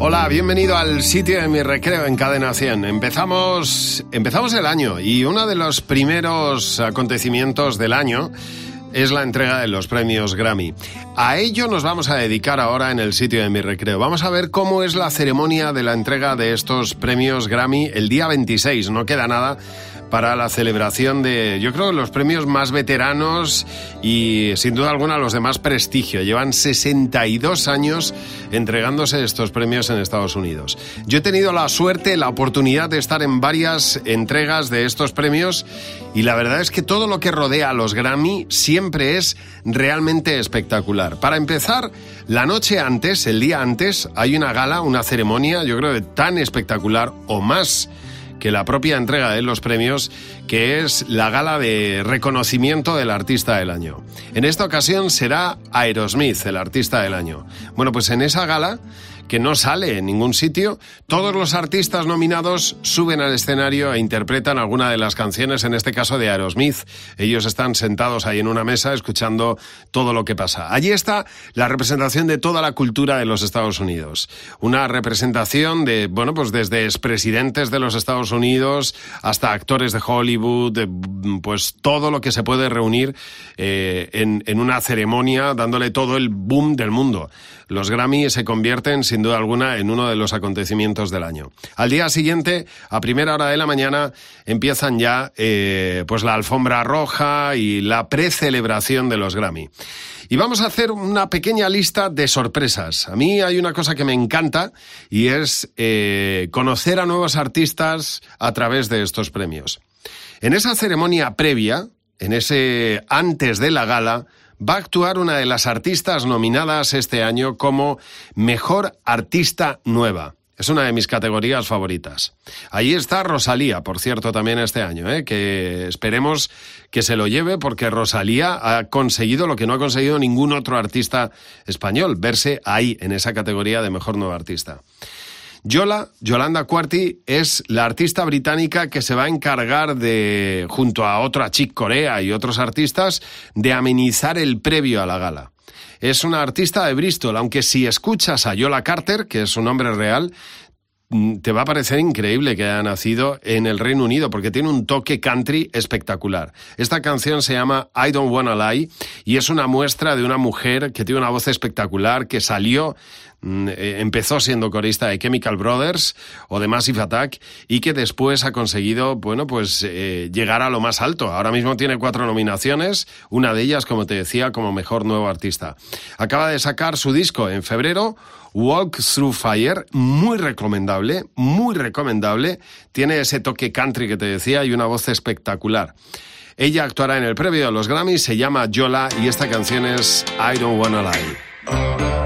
Hola, bienvenido al sitio de mi recreo en Cadena 100. Empezamos, empezamos el año y uno de los primeros acontecimientos del año es la entrega de los premios Grammy. A ello nos vamos a dedicar ahora en el sitio de mi recreo. Vamos a ver cómo es la ceremonia de la entrega de estos premios Grammy el día 26. No queda nada para la celebración de, yo creo, los premios más veteranos y sin duda alguna los de más prestigio. Llevan 62 años entregándose estos premios en Estados Unidos. Yo he tenido la suerte, la oportunidad de estar en varias entregas de estos premios y la verdad es que todo lo que rodea a los Grammy siempre es realmente espectacular. Para empezar, la noche antes, el día antes, hay una gala, una ceremonia, yo creo tan espectacular o más que la propia entrega de los premios, que es la gala de reconocimiento del artista del año. En esta ocasión será Aerosmith, el artista del año. Bueno, pues en esa gala que no sale en ningún sitio. Todos los artistas nominados suben al escenario e interpretan alguna de las canciones, en este caso de Aerosmith. Ellos están sentados ahí en una mesa escuchando todo lo que pasa. Allí está la representación de toda la cultura de los Estados Unidos. Una representación de, bueno, pues desde expresidentes de los Estados Unidos hasta actores de Hollywood, pues todo lo que se puede reunir eh, en, en una ceremonia dándole todo el boom del mundo. Los Grammy se convierten, sin duda alguna, en uno de los acontecimientos del año. Al día siguiente, a primera hora de la mañana, empiezan ya eh, pues la alfombra roja y la precelebración de los Grammy. Y vamos a hacer una pequeña lista de sorpresas. A mí hay una cosa que me encanta y es eh, conocer a nuevos artistas a través de estos premios. En esa ceremonia previa, en ese antes de la gala, va a actuar una de las artistas nominadas este año como Mejor Artista Nueva. Es una de mis categorías favoritas. Ahí está Rosalía, por cierto, también este año, ¿eh? que esperemos que se lo lleve porque Rosalía ha conseguido lo que no ha conseguido ningún otro artista español, verse ahí, en esa categoría de Mejor Nuevo Artista. Yola, Yolanda Cuarti, es la artista británica que se va a encargar de, junto a otra Chick Corea y otros artistas, de amenizar el previo a la gala. Es una artista de Bristol, aunque si escuchas a Yola Carter, que es su nombre real, te va a parecer increíble que haya nacido en el Reino Unido porque tiene un toque country espectacular. Esta canción se llama I Don't Wanna Lie y es una muestra de una mujer que tiene una voz espectacular que salió Mm, eh, empezó siendo corista de Chemical Brothers o de Massive Attack y que después ha conseguido, bueno, pues eh, llegar a lo más alto. Ahora mismo tiene cuatro nominaciones, una de ellas, como te decía, como mejor nuevo artista. Acaba de sacar su disco en febrero, Walk Through Fire, muy recomendable, muy recomendable. Tiene ese toque country que te decía y una voz espectacular. Ella actuará en el previo de los Grammys, se llama Yola y esta canción es I Don't Wanna Lie.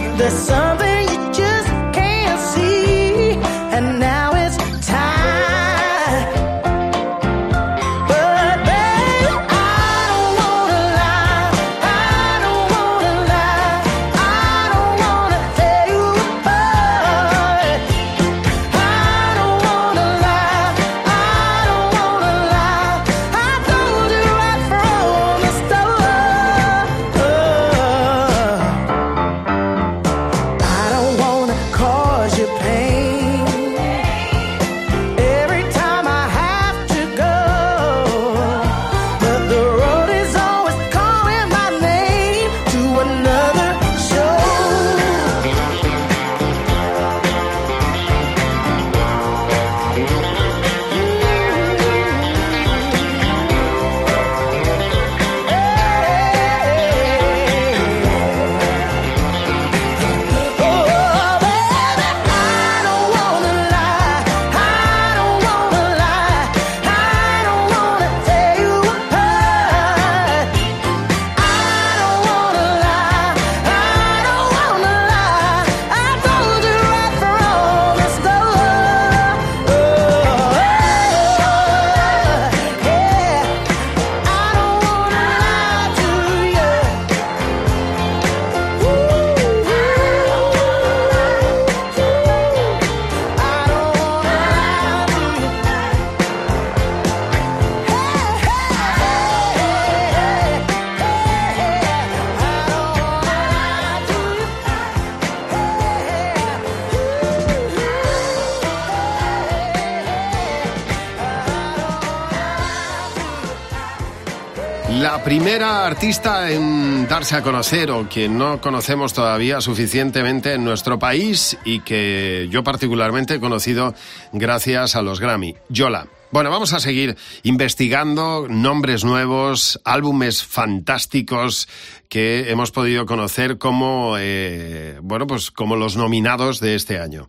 but there's something Primera artista en darse a conocer o que no conocemos todavía suficientemente en nuestro país y que yo particularmente he conocido gracias a los Grammy, Yola. Bueno, vamos a seguir investigando nombres nuevos, álbumes fantásticos que hemos podido conocer como, eh, bueno, pues como los nominados de este año.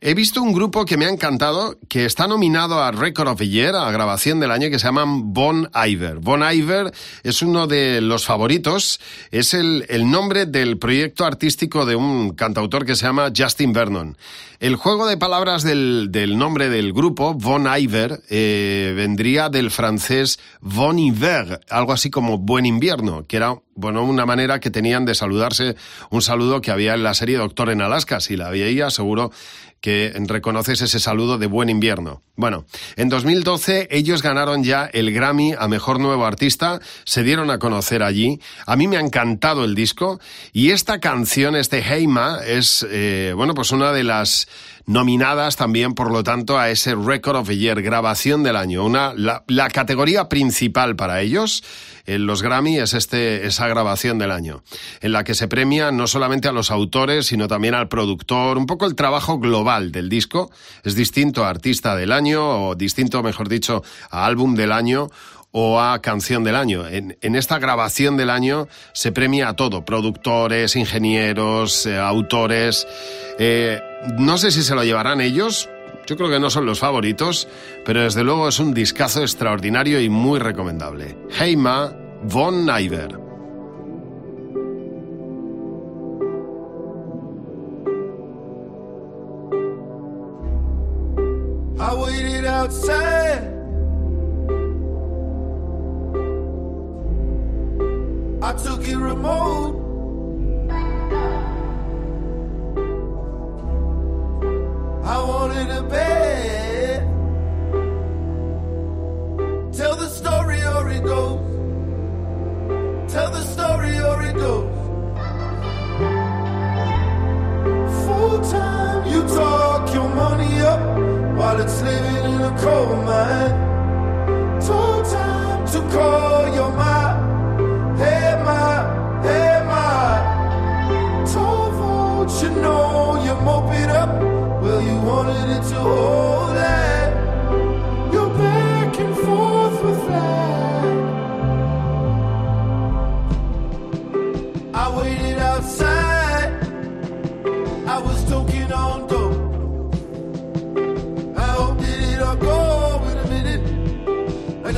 He visto un grupo que me ha encantado, que está nominado a Record of the Year, a grabación del año, que se llaman Bon Iver. Bon Iver es uno de los favoritos, es el, el nombre del proyecto artístico de un cantautor que se llama Justin Vernon. El juego de palabras del, del nombre del grupo, Bon Iver, eh, vendría del francés Bon Hiver, algo así como Buen Invierno, que era bueno, una manera que tenían de saludarse, un saludo que había en la serie Doctor en Alaska. Si la veía, seguro que reconoces ese saludo de buen invierno. Bueno, en 2012 ellos ganaron ya el Grammy a Mejor Nuevo Artista, se dieron a conocer allí. A mí me ha encantado el disco y esta canción, este Heima, es, eh, bueno, pues una de las nominadas también, por lo tanto, a ese Record of the Year, grabación del año. Una, la, la categoría principal para ellos en los Grammy es este, esa grabación del año, en la que se premia no solamente a los autores, sino también al productor, un poco el trabajo global del disco. Es distinto a artista del año, o distinto, mejor dicho, a álbum del año o a canción del año. En, esta grabación del año se premia a todo, productores, ingenieros, eh, autores. Eh, no sé si se lo llevarán ellos, yo creo que no son los favoritos, pero desde luego es un discazo extraordinario y muy recomendable. Heima von Neiber. I waited outside. I took it remote. I wanted a bed. Tell the story or it goes. Tell the story or it goes. Full time, you talk your money up while it's living in a coal mine. Told time to call your mind. Know you mope it up. Well, you wanted it to hold. You're back and forth with that. I waited outside. I was toking on dope. I hope that it all go in a minute.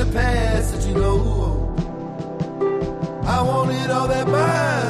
The past that you know. I wanted all that mine,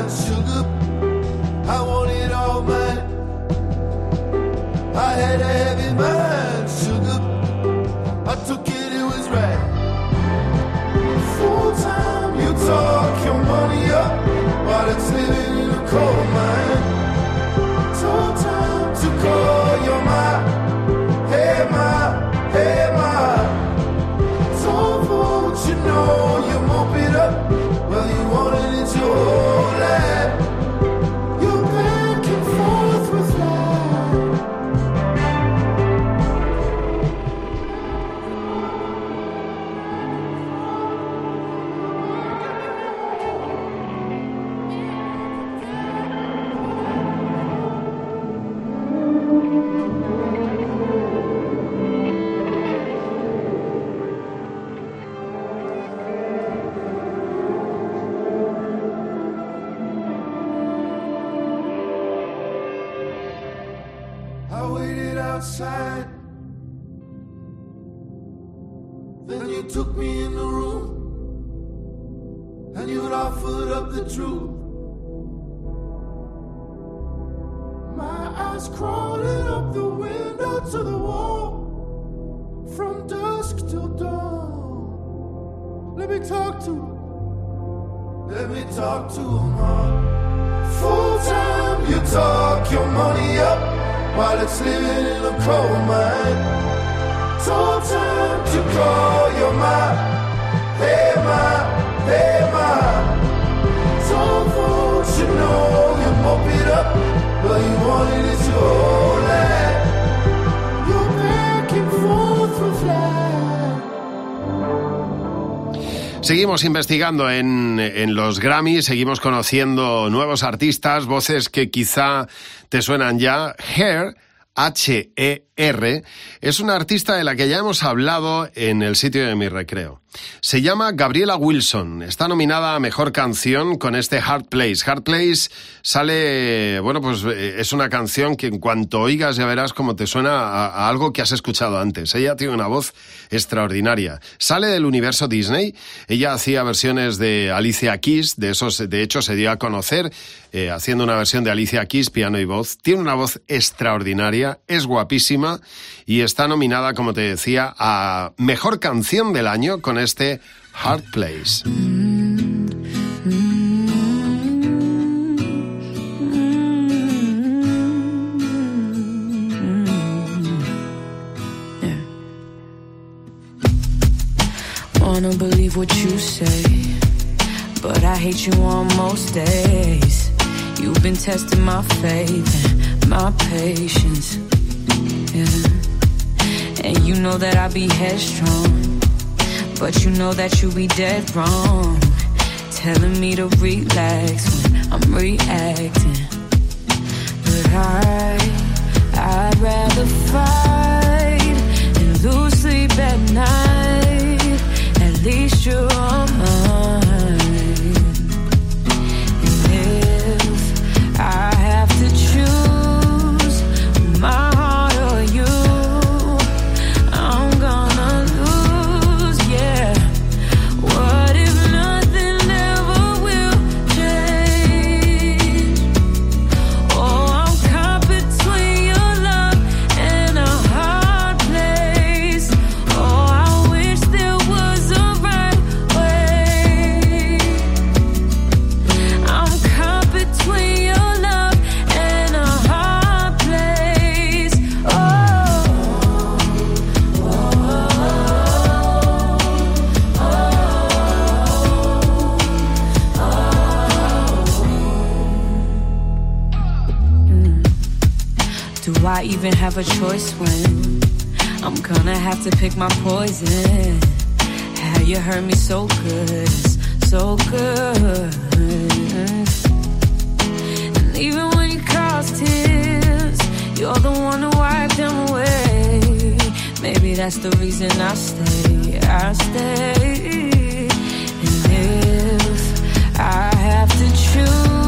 while it's living in a coal mine. Told time to call your mind. Hey, my, hey, my. Told folks you know you mope it up, but you wanted it to hold that. Seguimos investigando en, en, los Grammy, seguimos conociendo nuevos artistas, voces que quizá te suenan ya. Hair, H-E-R, es una artista de la que ya hemos hablado en el sitio de mi recreo. Se llama Gabriela Wilson. Está nominada a Mejor Canción con este Hard Place. Hard Place sale, bueno, pues eh, es una canción que en cuanto oigas ya verás cómo te suena a, algo que has escuchado antes. Ella tiene una voz extraordinaria. Sale del universo Disney. Ella hacía versiones de Alicia Keys, de esos, de hecho se dio a conocer eh, haciendo una versión de Alicia Keys, piano y voz. Tiene una voz extraordinaria, es guapísima y está nominada, como te decía, a Mejor Canción del Año con este Hard Place. Yeah. And you know that I be headstrong. But you know that you be dead wrong. Telling me to relax when I'm reacting. But I, I'd rather fight and lose sleep at night. At least you're on mine. Even have a choice when I'm gonna have to pick my poison. How you hurt me so good, so good. And even when you cause tears, you're the one to wipe them away. Maybe that's the reason I stay, I stay. And if I have to choose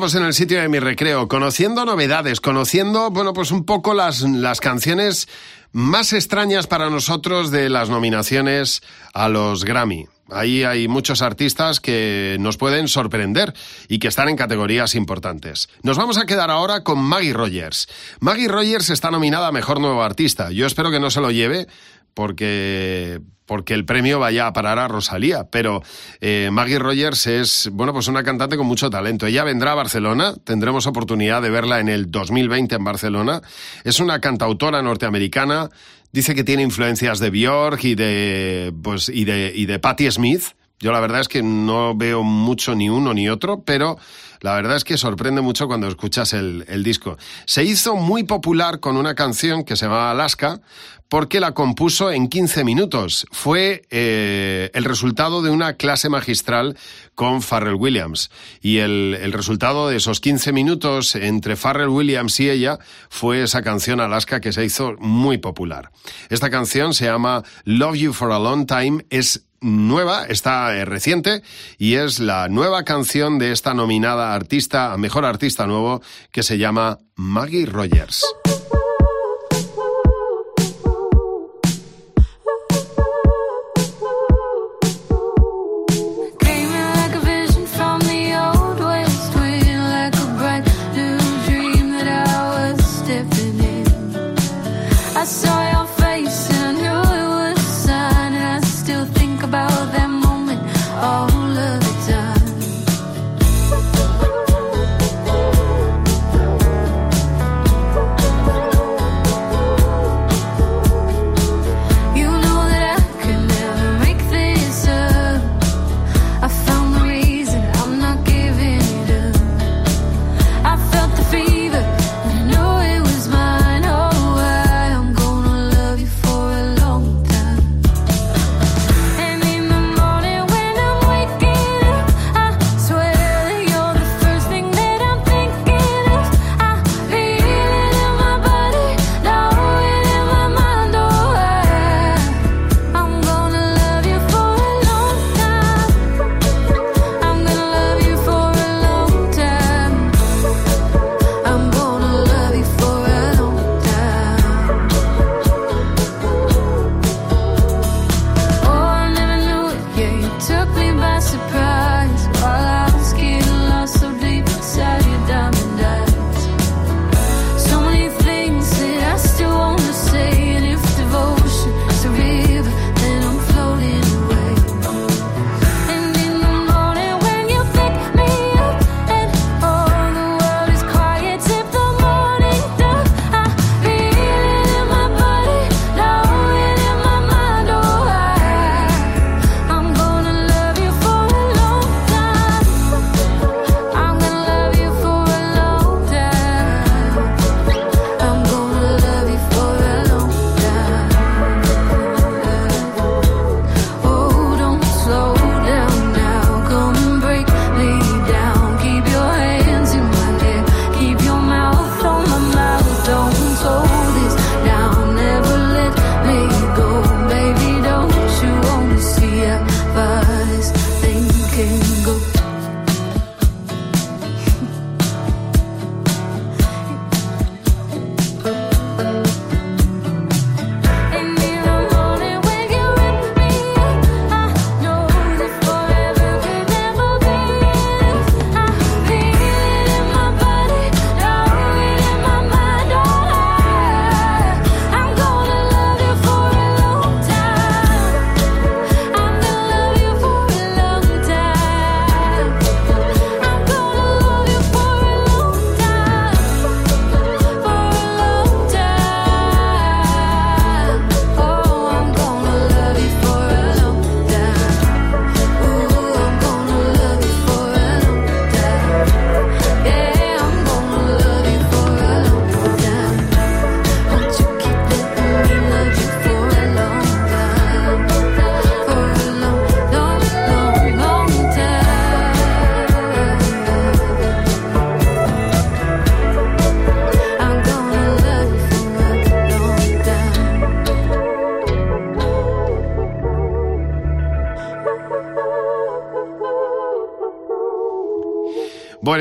Estamos en el sitio de mi recreo, conociendo novedades, conociendo, bueno, pues un poco las, las canciones más extrañas para nosotros de las nominaciones a los Grammy. Ahí hay muchos artistas que nos pueden sorprender y que están en categorías importantes. Nos vamos a quedar ahora con Maggie Rogers. Maggie Rogers está nominada a Mejor Nuevo Artista. Yo espero que no se lo lleve porque porque el premio vaya a parar a Rosalía, pero eh, Maggie Rogers es, bueno, pues una cantante con mucho talento. Ella vendrá a Barcelona, tendremos oportunidad de verla en el 2020 en Barcelona. Es una cantautora norteamericana, dice que tiene influencias de Björk y de, pues, y de, y de Patti Smith, Yo la verdad es que no veo mucho ni uno ni otro, pero la verdad es que sorprende mucho cuando escuchas el, disco. Se hizo muy popular con una canción que se llama Alaska, porque la compuso en 15 minutos. Fue eh, el resultado de una clase magistral con Farrell Williams. Y el, el, resultado de esos 15 minutos entre Farrell Williams y ella fue esa canción Alaska que se hizo muy popular. Esta canción se llama Love You for a Long Time. Es nueva, está eh, reciente y es la nueva canción de esta nominada artista, mejor artista nuevo, que se llama Maggie Rogers.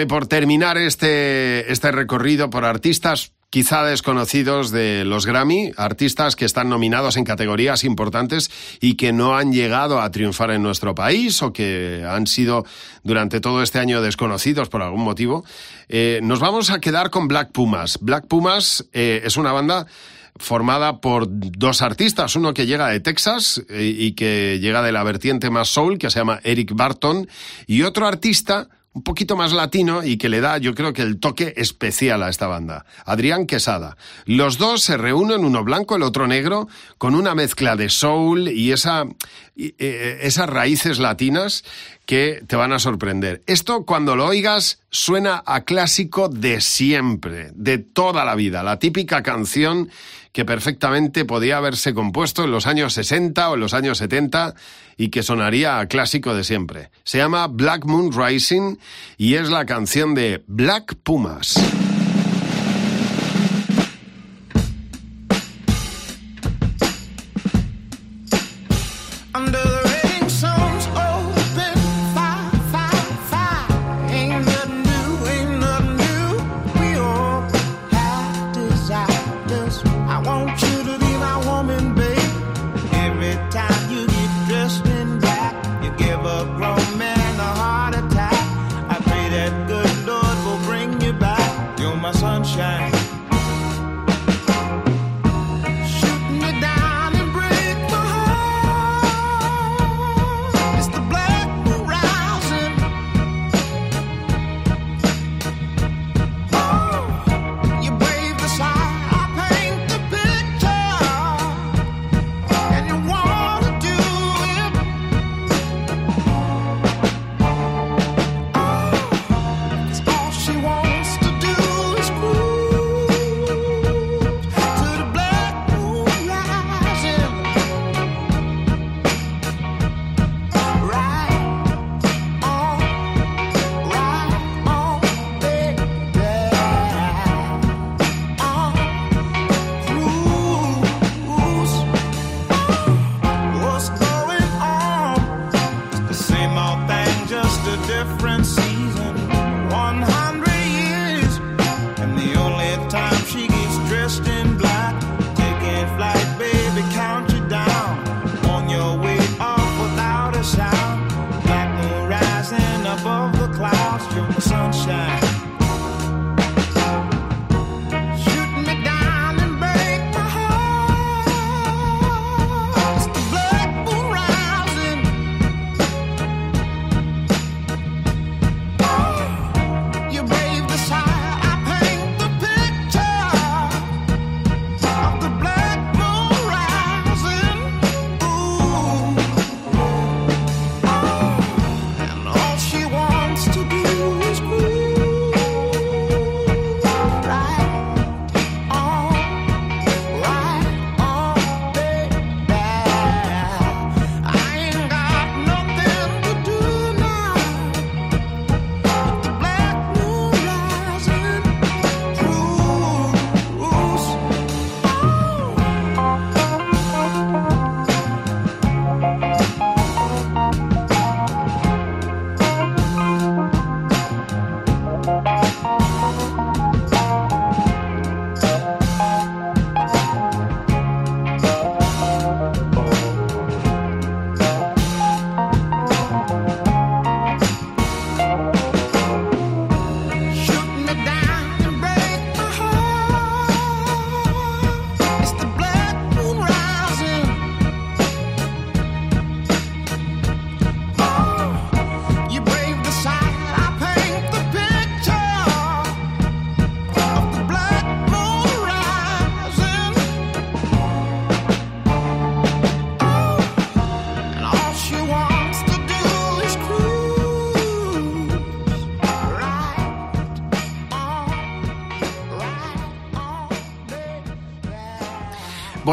Por terminar este, este recorrido por artistas quizá desconocidos de los Grammy, artistas que están nominados en categorías importantes y que no han llegado a triunfar en nuestro país o que han sido durante todo este año desconocidos por algún motivo, eh, nos vamos a quedar con Black Pumas. Black Pumas eh, es una banda formada por dos artistas, uno que llega de Texas eh, y que llega de la vertiente más soul, que se llama Eric Barton, y otro artista un poquito más latino y que le da, yo creo que el toque especial a esta banda. Adrián Quesada. Los dos se reúnen, uno blanco, el otro negro, con una mezcla de soul y esa, eh, esas raíces latinas que te van a sorprender. Esto, cuando lo oigas, suena a clásico de siempre, de toda la vida, la típica canción que perfectamente podía haberse compuesto en los años 60 o en los años 70 y que sonaría a clásico de siempre. Se llama Black Moon Rising y es la canción de Black Pumas. the clouds, from the sunshine.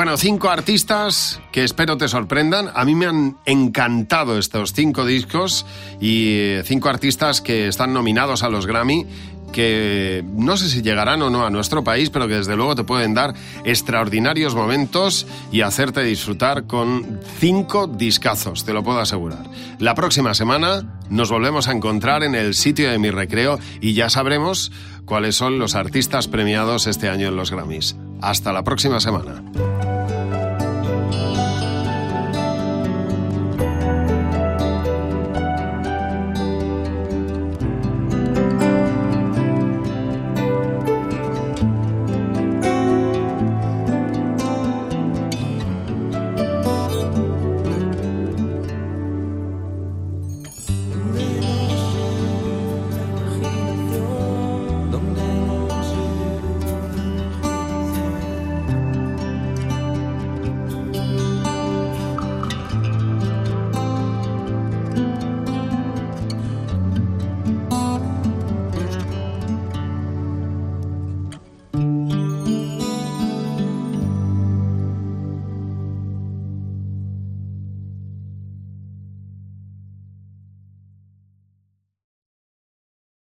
Bueno, cinco artistas que espero te sorprendan. A mí me han encantado estos cinco discos y cinco artistas que están nominados a los Grammy que no sé si llegarán o no a nuestro país, pero que desde luego te pueden dar extraordinarios momentos y hacerte disfrutar con cinco discazos, te lo puedo asegurar. La próxima semana nos volvemos a encontrar en el sitio de mi recreo y ya sabremos cuáles son los artistas premiados este año en los Grammys. Hasta la próxima semana.